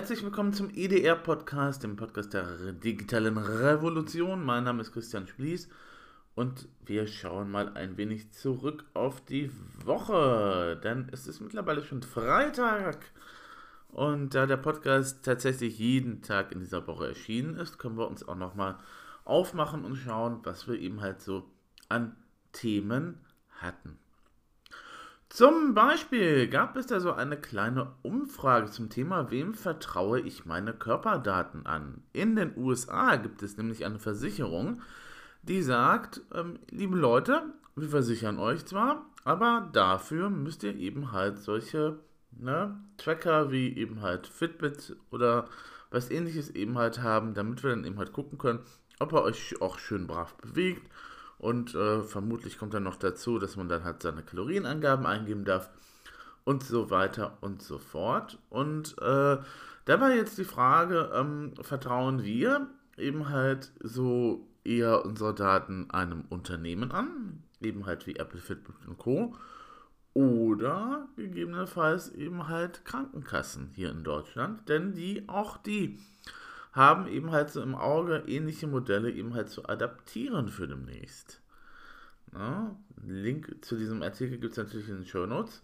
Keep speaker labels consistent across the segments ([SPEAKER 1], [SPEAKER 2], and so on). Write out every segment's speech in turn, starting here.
[SPEAKER 1] Herzlich willkommen zum EDR-Podcast, dem Podcast der digitalen Revolution. Mein Name ist Christian Splies und wir schauen mal ein wenig zurück auf die Woche, denn es ist mittlerweile schon Freitag. Und da der Podcast tatsächlich jeden Tag in dieser Woche erschienen ist, können wir uns auch nochmal aufmachen und schauen, was wir eben halt so an Themen hatten. Zum Beispiel gab es da so eine kleine Umfrage zum Thema, wem vertraue ich meine Körperdaten an? In den USA gibt es nämlich eine Versicherung, die sagt, ähm, liebe Leute, wir versichern euch zwar, aber dafür müsst ihr eben halt solche ne, Tracker wie eben halt Fitbit oder was ähnliches eben halt haben, damit wir dann eben halt gucken können, ob er euch auch schön brav bewegt und äh, vermutlich kommt dann noch dazu, dass man dann halt seine Kalorienangaben eingeben darf und so weiter und so fort. Und äh, da war jetzt die Frage, ähm, vertrauen wir eben halt so eher unsere Daten einem Unternehmen an, eben halt wie Apple, Fitbit und Co. Oder gegebenenfalls eben halt Krankenkassen hier in Deutschland, denn die, auch die haben eben halt so im Auge ähnliche Modelle eben halt zu adaptieren für demnächst. Ja, Link zu diesem Artikel gibt es natürlich in den Show Notes.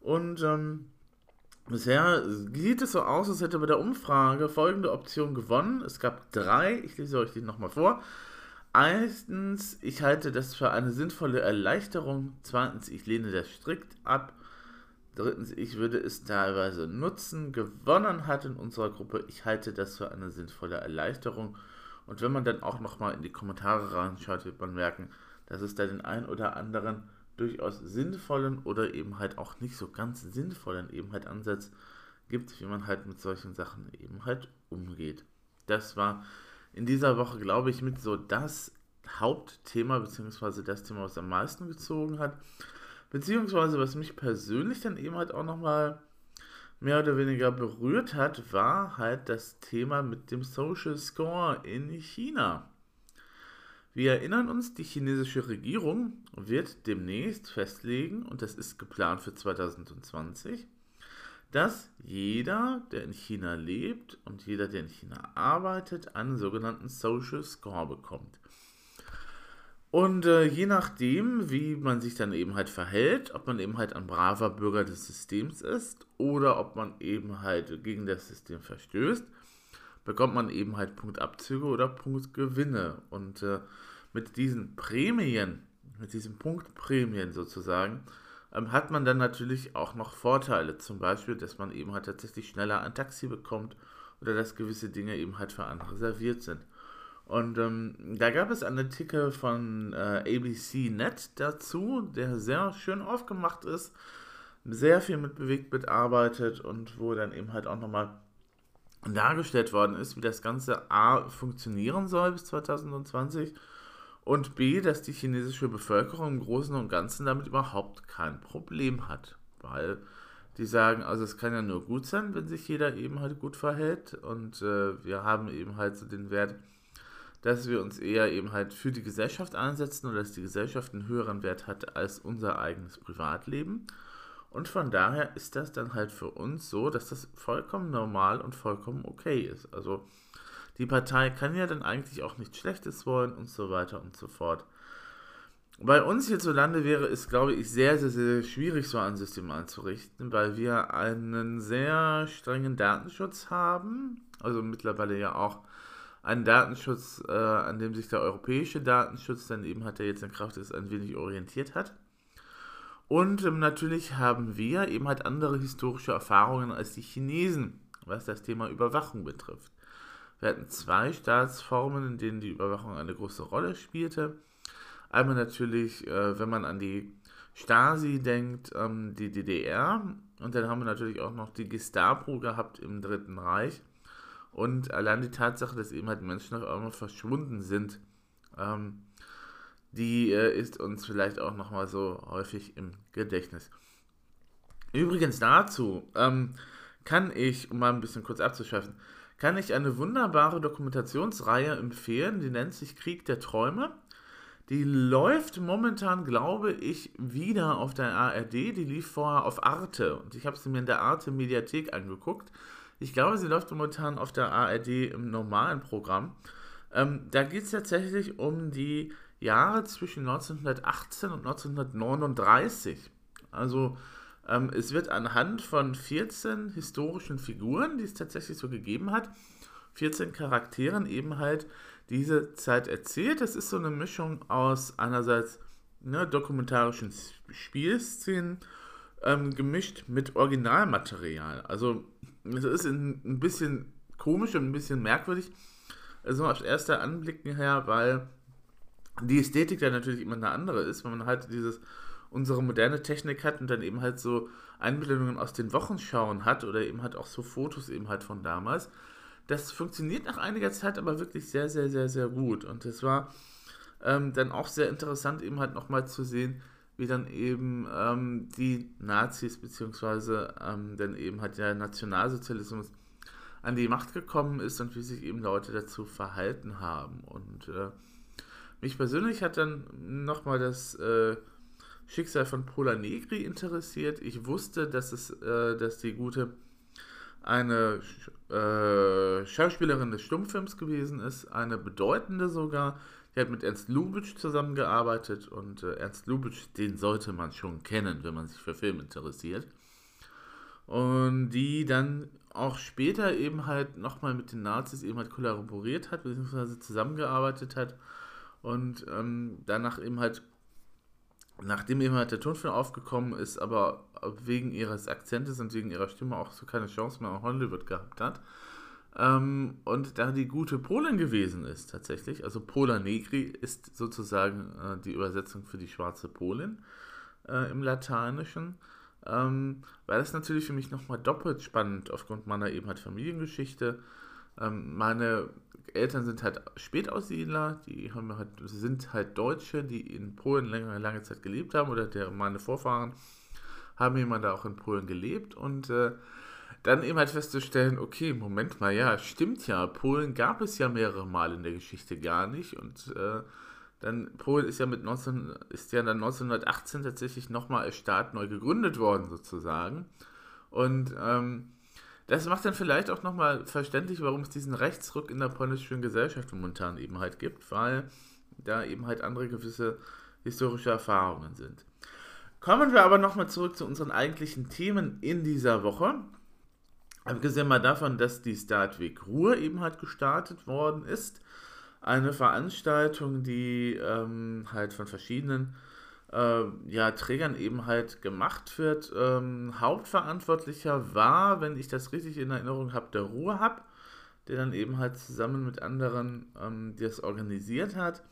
[SPEAKER 1] Und ähm, bisher sieht es so aus, als hätte bei der Umfrage folgende Option gewonnen. Es gab drei, ich lese euch die nochmal vor. Erstens, ich halte das für eine sinnvolle Erleichterung. Zweitens, ich lehne das strikt ab. Drittens, ich würde es teilweise nutzen. Gewonnen hat in unserer Gruppe, ich halte das für eine sinnvolle Erleichterung. Und wenn man dann auch nochmal in die Kommentare reinschaut, wird man merken, dass es da den einen oder anderen durchaus sinnvollen oder eben halt auch nicht so ganz sinnvollen eben halt Ansatz gibt, wie man halt mit solchen Sachen eben halt umgeht. Das war in dieser Woche, glaube ich, mit so das Hauptthema, beziehungsweise das Thema, was am meisten gezogen hat. Beziehungsweise, was mich persönlich dann eben halt auch nochmal mehr oder weniger berührt hat, war halt das Thema mit dem Social Score in China. Wir erinnern uns, die chinesische Regierung wird demnächst festlegen, und das ist geplant für 2020, dass jeder, der in China lebt und jeder, der in China arbeitet, einen sogenannten Social Score bekommt. Und äh, je nachdem, wie man sich dann eben halt verhält, ob man eben halt ein braver Bürger des Systems ist oder ob man eben halt gegen das System verstößt, bekommt man eben halt Punktabzüge oder Punktgewinne. Und äh, mit diesen Prämien, mit diesen Punktprämien sozusagen, ähm, hat man dann natürlich auch noch Vorteile. Zum Beispiel, dass man eben halt tatsächlich schneller ein Taxi bekommt oder dass gewisse Dinge eben halt für andere reserviert sind. Und ähm, da gab es einen Artikel von äh, ABC.net dazu, der sehr schön aufgemacht ist, sehr viel mit Bewegtbild arbeitet und wo dann eben halt auch nochmal dargestellt worden ist, wie das Ganze A funktionieren soll bis 2020 und B, dass die chinesische Bevölkerung im Großen und Ganzen damit überhaupt kein Problem hat, weil die sagen, also es kann ja nur gut sein, wenn sich jeder eben halt gut verhält und äh, wir haben eben halt so den Wert, dass wir uns eher eben halt für die Gesellschaft einsetzen oder dass die Gesellschaft einen höheren Wert hat als unser eigenes Privatleben. Und von daher ist das dann halt für uns so, dass das vollkommen normal und vollkommen okay ist. Also die Partei kann ja dann eigentlich auch nichts Schlechtes wollen und so weiter und so fort. Bei uns hierzulande wäre es, glaube ich, sehr, sehr, sehr schwierig, so ein System einzurichten, weil wir einen sehr strengen Datenschutz haben. Also mittlerweile ja auch einen Datenschutz, äh, an dem sich der europäische Datenschutz dann eben hat, der jetzt in Kraft ist, ein wenig orientiert hat. Und ähm, natürlich haben wir eben halt andere historische Erfahrungen als die Chinesen, was das Thema Überwachung betrifft. Wir hatten zwei Staatsformen, in denen die Überwachung eine große Rolle spielte. Einmal natürlich, äh, wenn man an die Stasi denkt, ähm, die DDR. Und dann haben wir natürlich auch noch die Gestapo gehabt im Dritten Reich. Und allein die Tatsache, dass eben halt Menschen auf einmal verschwunden sind, ähm, die äh, ist uns vielleicht auch nochmal so häufig im Gedächtnis. Übrigens dazu ähm, kann ich, um mal ein bisschen kurz abzuschaffen, kann ich eine wunderbare Dokumentationsreihe empfehlen, die nennt sich Krieg der Träume. Die läuft momentan, glaube ich, wieder auf der ARD. Die lief vorher auf Arte und ich habe sie mir in der Arte Mediathek angeguckt. Ich glaube, sie läuft momentan auf der ARD im normalen Programm. Ähm, da geht es tatsächlich um die Jahre zwischen 1918 und 1939. Also ähm, es wird anhand von 14 historischen Figuren, die es tatsächlich so gegeben hat, 14 Charakteren eben halt diese Zeit erzählt. Das ist so eine Mischung aus einerseits ne, dokumentarischen Spielszenen ähm, gemischt mit Originalmaterial. Also es ist ein, bisschen komisch und ein bisschen merkwürdig, also auf erster Anblick her, weil die Ästhetik ja natürlich immer eine andere ist, wenn man halt dieses unsere moderne Technik hat und dann eben halt so Einblendungen aus den Wochenschauen hat oder eben halt auch so Fotos eben halt von damals. Das funktioniert nach einiger Zeit aber wirklich sehr, sehr, sehr, sehr gut. Und es war ähm, dann auch sehr interessant eben halt nochmal zu sehen, wie dann eben ähm, die Nazis beziehungsweise ähm, dann eben halt der Nationalsozialismus an die Macht gekommen ist und wie sich eben Leute dazu verhalten haben. Und äh, mich persönlich hat dann nochmal das äh, Schicksal von Pola Negri interessiert. Ich wusste, dass es, äh, dass die gute eine äh, Schauspielerin des Stummfilms gewesen ist, eine bedeutende sogar. Die hat mit Ernst Lubitsch zusammengearbeitet und äh, Ernst Lubitsch, den sollte man schon kennen, wenn man sich für Film interessiert. Und die dann auch später eben halt nochmal mit den Nazis eben halt kollaboriert hat, beziehungsweise zusammengearbeitet hat und ähm, danach eben halt, nachdem eben halt der Tonfilm aufgekommen ist, aber wegen ihres Akzentes und wegen ihrer Stimme auch so keine Chance mehr in Hollywood gehabt hat. Ähm, und da die gute Polin gewesen ist tatsächlich, also Pola Negri ist sozusagen äh, die Übersetzung für die schwarze Polin äh, im Lateinischen, ähm, war das natürlich für mich nochmal doppelt spannend aufgrund meiner eben halt Familiengeschichte. Ähm, meine Eltern sind halt Spätaussiedler, die haben halt, sind halt Deutsche, die in Polen längere, lange Zeit gelebt haben oder der, meine Vorfahren haben jemand da auch in Polen gelebt und äh, dann eben halt festzustellen, okay, Moment mal, ja, stimmt ja, Polen gab es ja mehrere Mal in der Geschichte gar nicht und äh, dann Polen ist ja mit 19, ist ja dann 1918 tatsächlich nochmal als Staat neu gegründet worden sozusagen und ähm, das macht dann vielleicht auch nochmal verständlich, warum es diesen Rechtsruck in der polnischen Gesellschaft momentan eben halt gibt, weil da eben halt andere gewisse historische Erfahrungen sind. Kommen wir aber nochmal zurück zu unseren eigentlichen Themen in dieser Woche. Abgesehen mal davon, dass die Startweg Ruhr eben halt gestartet worden ist. Eine Veranstaltung, die ähm, halt von verschiedenen äh, ja, Trägern eben halt gemacht wird. Ähm, Hauptverantwortlicher war, wenn ich das richtig in Erinnerung habe, der Ruhrhub, der dann eben halt zusammen mit anderen ähm, das organisiert hat.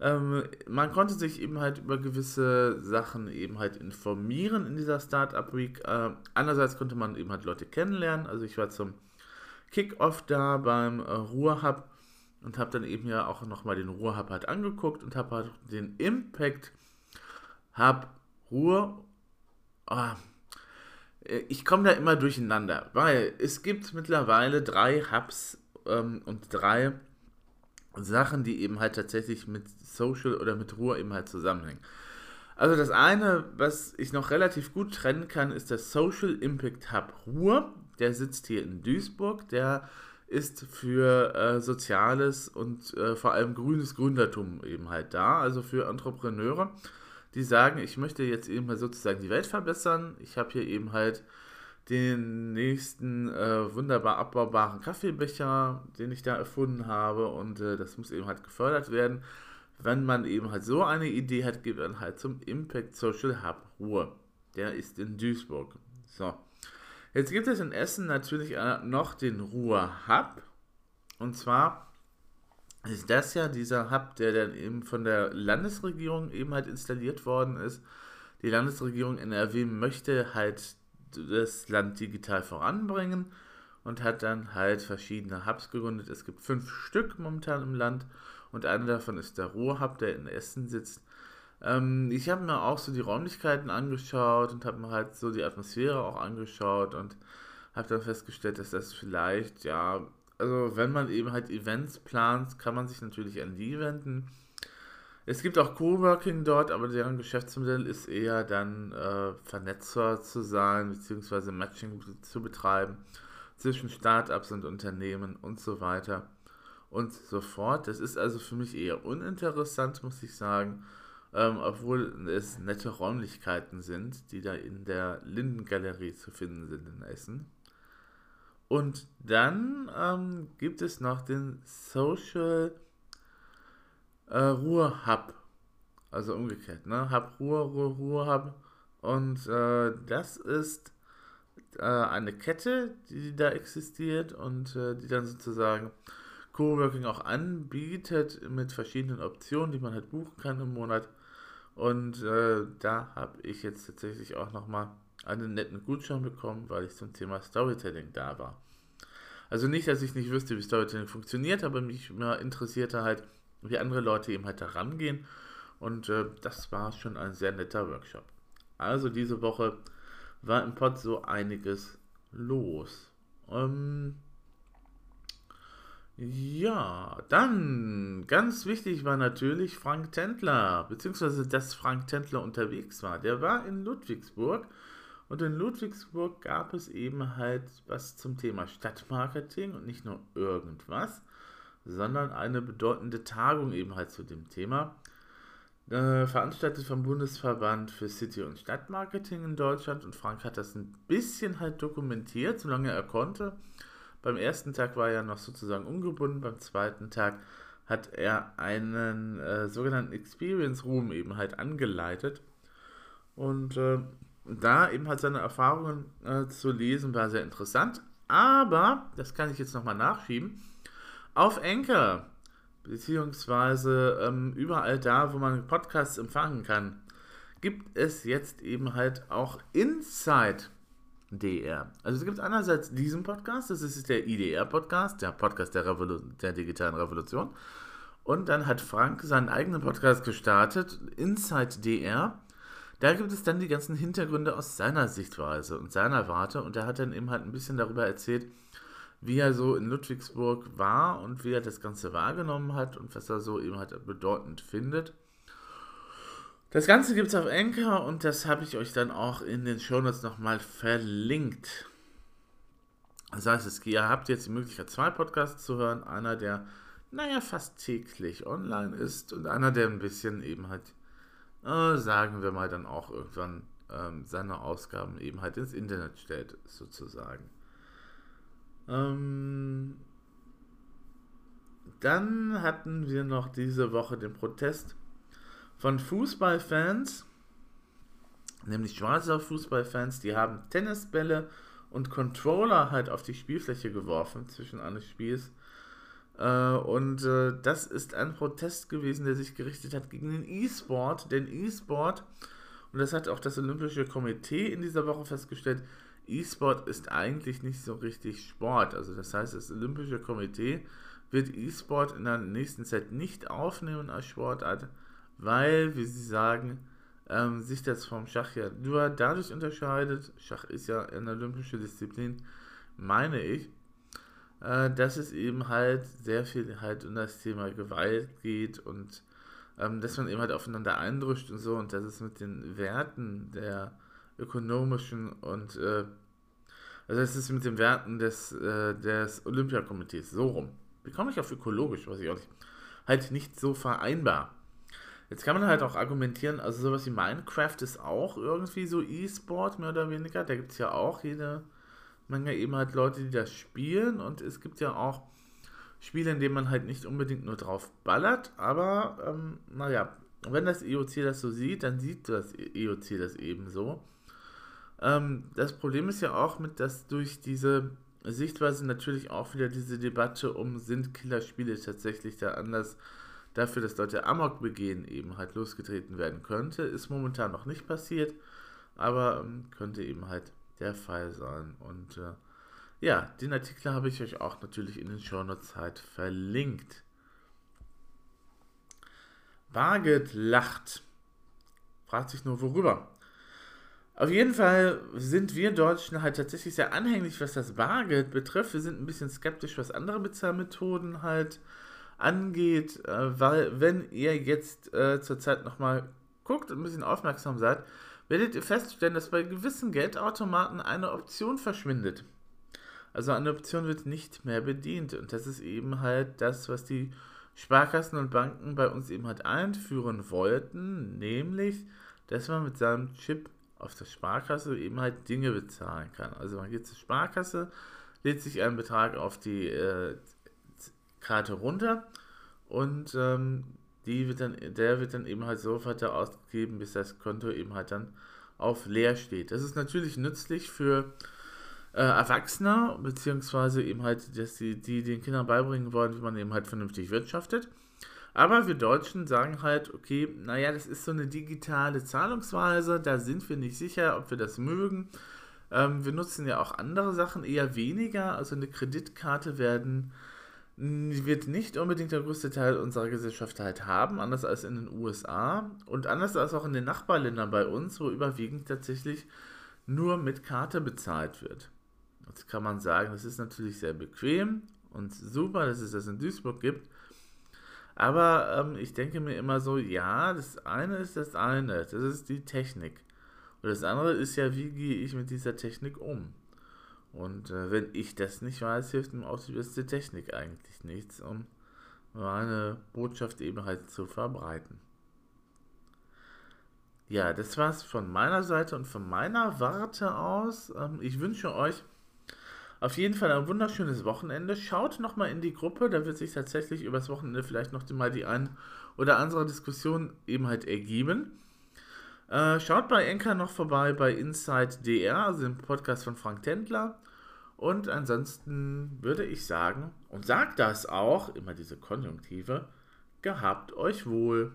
[SPEAKER 1] Ähm, man konnte sich eben halt über gewisse Sachen eben halt informieren in dieser Startup Week. Äh, andererseits konnte man eben halt Leute kennenlernen. Also ich war zum Kickoff da beim äh, Ruhrhub und habe dann eben ja auch nochmal den Ruhrhub halt angeguckt und habe halt den Impact hab Ruhe. Oh, ich komme da immer durcheinander, weil es gibt mittlerweile drei Hubs ähm, und drei Sachen, die eben halt tatsächlich mit Social oder mit Ruhe eben halt zusammenhängen. Also das eine, was ich noch relativ gut trennen kann, ist der Social Impact Hub Ruhr. Der sitzt hier in Duisburg. Der ist für äh, soziales und äh, vor allem grünes Gründertum eben halt da, also für Entrepreneure die sagen, ich möchte jetzt eben mal sozusagen die Welt verbessern. Ich habe hier eben halt den nächsten äh, wunderbar abbaubaren Kaffeebecher, den ich da erfunden habe und äh, das muss eben halt gefördert werden. Wenn man eben halt so eine Idee hat, geht man halt zum Impact Social Hub Ruhr. Der ist in Duisburg. So. Jetzt gibt es in Essen natürlich äh, noch den Ruhr Hub. Und zwar ist das ja dieser Hub, der dann eben von der Landesregierung eben halt installiert worden ist. Die Landesregierung NRW möchte halt das Land digital voranbringen und hat dann halt verschiedene Hubs gegründet. Es gibt fünf Stück momentan im Land und einer davon ist der Ruhrhub, der in Essen sitzt. Ähm, ich habe mir auch so die Räumlichkeiten angeschaut und habe mir halt so die Atmosphäre auch angeschaut und habe dann festgestellt, dass das vielleicht ja also wenn man eben halt Events plant, kann man sich natürlich an die wenden. Es gibt auch Coworking dort, aber deren Geschäftsmodell ist eher dann äh, Vernetzer zu sein, beziehungsweise Matching zu betreiben. zwischen Startups und Unternehmen und so weiter und so fort. Das ist also für mich eher uninteressant, muss ich sagen, ähm, obwohl es nette Räumlichkeiten sind, die da in der Lindengalerie zu finden sind in Essen. Und dann ähm, gibt es noch den Social äh, Ruhr Hub. Also umgekehrt, ne? Hub Ruhr, Ruhr, Ruhr Hub. Und äh, das ist äh, eine Kette, die da existiert und äh, die dann sozusagen Coworking auch anbietet mit verschiedenen Optionen, die man halt buchen kann im Monat. Und äh, da habe ich jetzt tatsächlich auch nochmal einen netten Gutschein bekommen, weil ich zum Thema Storytelling da war. Also nicht, dass ich nicht wüsste, wie Storytelling funktioniert, aber mich interessierte halt, wie andere Leute eben halt da rangehen. Und äh, das war schon ein sehr netter Workshop. Also diese Woche war im Pod so einiges los. Ähm, ja, dann ganz wichtig war natürlich Frank Tendler, beziehungsweise dass Frank Tendler unterwegs war. Der war in Ludwigsburg und in Ludwigsburg gab es eben halt was zum Thema Stadtmarketing und nicht nur irgendwas, sondern eine bedeutende Tagung eben halt zu dem Thema. Äh, veranstaltet vom Bundesverband für City- und Stadtmarketing in Deutschland und Frank hat das ein bisschen halt dokumentiert, solange er konnte. Beim ersten Tag war er noch sozusagen ungebunden, beim zweiten Tag hat er einen äh, sogenannten Experience Room eben halt angeleitet. Und äh, da eben halt seine Erfahrungen äh, zu lesen, war sehr interessant. Aber, das kann ich jetzt nochmal nachschieben, auf Enker, beziehungsweise ähm, überall da, wo man Podcasts empfangen kann, gibt es jetzt eben halt auch Inside DR. Also es gibt einerseits diesen Podcast, das ist der IDR-Podcast, der Podcast der, der digitalen Revolution. Und dann hat Frank seinen eigenen Podcast gestartet, Inside DR. Da gibt es dann die ganzen Hintergründe aus seiner Sichtweise und seiner Warte. Und er hat dann eben halt ein bisschen darüber erzählt, wie er so in Ludwigsburg war und wie er das Ganze wahrgenommen hat und was er so eben halt bedeutend findet. Das Ganze gibt es auf Anchor und das habe ich euch dann auch in den Shownotes nochmal verlinkt. Das heißt, ihr habt jetzt die Möglichkeit, zwei Podcasts zu hören. Einer, der, naja, fast täglich online ist und einer, der ein bisschen eben halt, äh, sagen wir mal, dann auch irgendwann ähm, seine Ausgaben eben halt ins Internet stellt, sozusagen. Ähm, dann hatten wir noch diese Woche den Protest von Fußballfans, nämlich Schweizer Fußballfans, die haben Tennisbälle und Controller halt auf die Spielfläche geworfen zwischen eines Spiels. Äh, und äh, das ist ein Protest gewesen, der sich gerichtet hat gegen den E-Sport. Denn E-Sport, und das hat auch das Olympische Komitee in dieser Woche festgestellt, E-Sport ist eigentlich nicht so richtig Sport. Also das heißt, das Olympische Komitee wird E-Sport in der nächsten Zeit nicht aufnehmen als Sportart, weil, wie sie sagen, ähm, sich das vom Schach ja nur dadurch unterscheidet, Schach ist ja eine olympische Disziplin, meine ich, äh, dass es eben halt sehr viel halt um das Thema Gewalt geht und ähm, dass man eben halt aufeinander eindrückt und so und dass es mit den Werten der ökonomischen und äh, also es ist mit den Werten des, äh, des Olympiakomitees so rum. Wie komme ich auf ökologisch, weiß ich auch nicht. Halt nicht so vereinbar. Jetzt kann man halt auch argumentieren, also sowas wie Minecraft ist auch irgendwie so E-Sport, mehr oder weniger. Da gibt es ja auch jede Menge eben halt Leute, die das spielen. Und es gibt ja auch Spiele, in denen man halt nicht unbedingt nur drauf ballert. Aber, ähm, naja, wenn das IOC das so sieht, dann sieht das IOC das eben so. Ähm, das Problem ist ja auch mit, dass durch diese Sichtweise natürlich auch wieder diese Debatte um, sind Killerspiele tatsächlich der Anlass dafür, dass Leute Amok begehen, eben halt losgetreten werden könnte. Ist momentan noch nicht passiert, aber ähm, könnte eben halt der Fall sein. Und äh, ja, den Artikel habe ich euch auch natürlich in den Shownotes halt verlinkt. Barget lacht. Fragt sich nur, worüber? Auf jeden Fall sind wir Deutschen halt tatsächlich sehr anhänglich, was das Bargeld betrifft. Wir sind ein bisschen skeptisch, was andere Bezahlmethoden halt angeht, äh, weil wenn ihr jetzt äh, zurzeit nochmal guckt und ein bisschen aufmerksam seid, werdet ihr feststellen, dass bei gewissen Geldautomaten eine Option verschwindet. Also eine Option wird nicht mehr bedient. Und das ist eben halt das, was die Sparkassen und Banken bei uns eben halt einführen wollten, nämlich, dass man mit seinem Chip auf der Sparkasse eben halt Dinge bezahlen kann. Also man geht zur Sparkasse, lädt sich einen Betrag auf die äh, Karte runter und ähm, die wird dann, der wird dann eben halt so weiter ausgegeben, bis das Konto eben halt dann auf leer steht. Das ist natürlich nützlich für äh, Erwachsene, beziehungsweise eben halt, dass die, die den Kindern beibringen wollen, wie man eben halt vernünftig wirtschaftet. Aber wir Deutschen sagen halt, okay, naja, das ist so eine digitale Zahlungsweise, da sind wir nicht sicher, ob wir das mögen. Ähm, wir nutzen ja auch andere Sachen eher weniger, also eine Kreditkarte werden wird nicht unbedingt der größte Teil unserer Gesellschaft halt haben, anders als in den USA und anders als auch in den Nachbarländern bei uns, wo überwiegend tatsächlich nur mit Karte bezahlt wird. Jetzt kann man sagen, das ist natürlich sehr bequem und super, dass es das in Duisburg gibt. Aber ähm, ich denke mir immer so, ja, das eine ist das eine, das ist die Technik. Und das andere ist ja, wie gehe ich mit dieser Technik um? Und äh, wenn ich das nicht weiß, hilft im Auslöser der Technik eigentlich nichts, um meine Botschaft eben halt zu verbreiten. Ja, das war's von meiner Seite und von meiner Warte aus. Ähm, ich wünsche euch auf jeden Fall ein wunderschönes Wochenende. Schaut nochmal in die Gruppe, da wird sich tatsächlich übers Wochenende vielleicht noch mal die ein oder andere Diskussion eben halt ergeben. Äh, schaut bei Enker noch vorbei bei Inside DR, also dem Podcast von Frank Tendler. Und ansonsten würde ich sagen, und sagt das auch, immer diese Konjunktive, gehabt euch wohl.